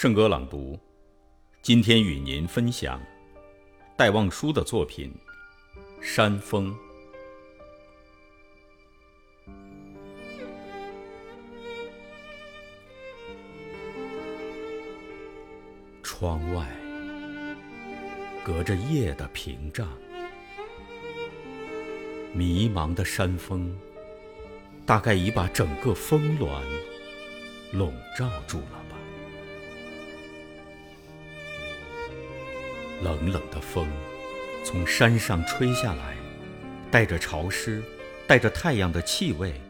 圣歌朗读，今天与您分享戴望舒的作品《山峰》。窗外隔着夜的屏障，迷茫的山峰，大概已把整个峰峦笼罩住了。冷冷的风从山上吹下来，带着潮湿，带着太阳的气味，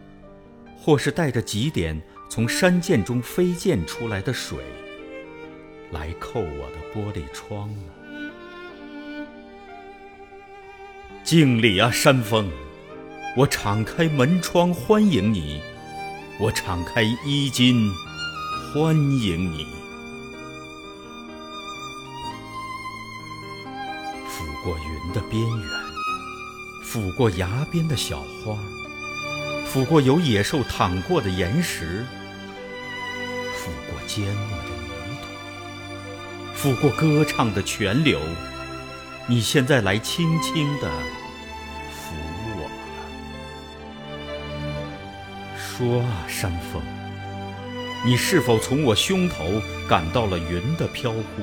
或是带着几点从山涧中飞溅出来的水，来扣我的玻璃窗呢。敬礼啊，山峰！我敞开门窗欢迎你，我敞开衣襟欢迎你。抚过云的边缘，抚过崖边的小花，抚过有野兽躺过的岩石，抚过缄默的泥土，抚过歌唱的泉流。你现在来轻轻地抚我了。说啊，山峰，你是否从我胸头感到了云的飘忽？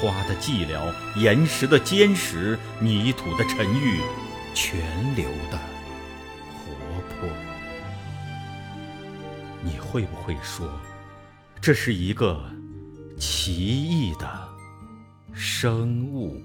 花的寂寥，岩石的坚实，泥土的沉郁，泉流的活泼。你会不会说，这是一个奇异的生物？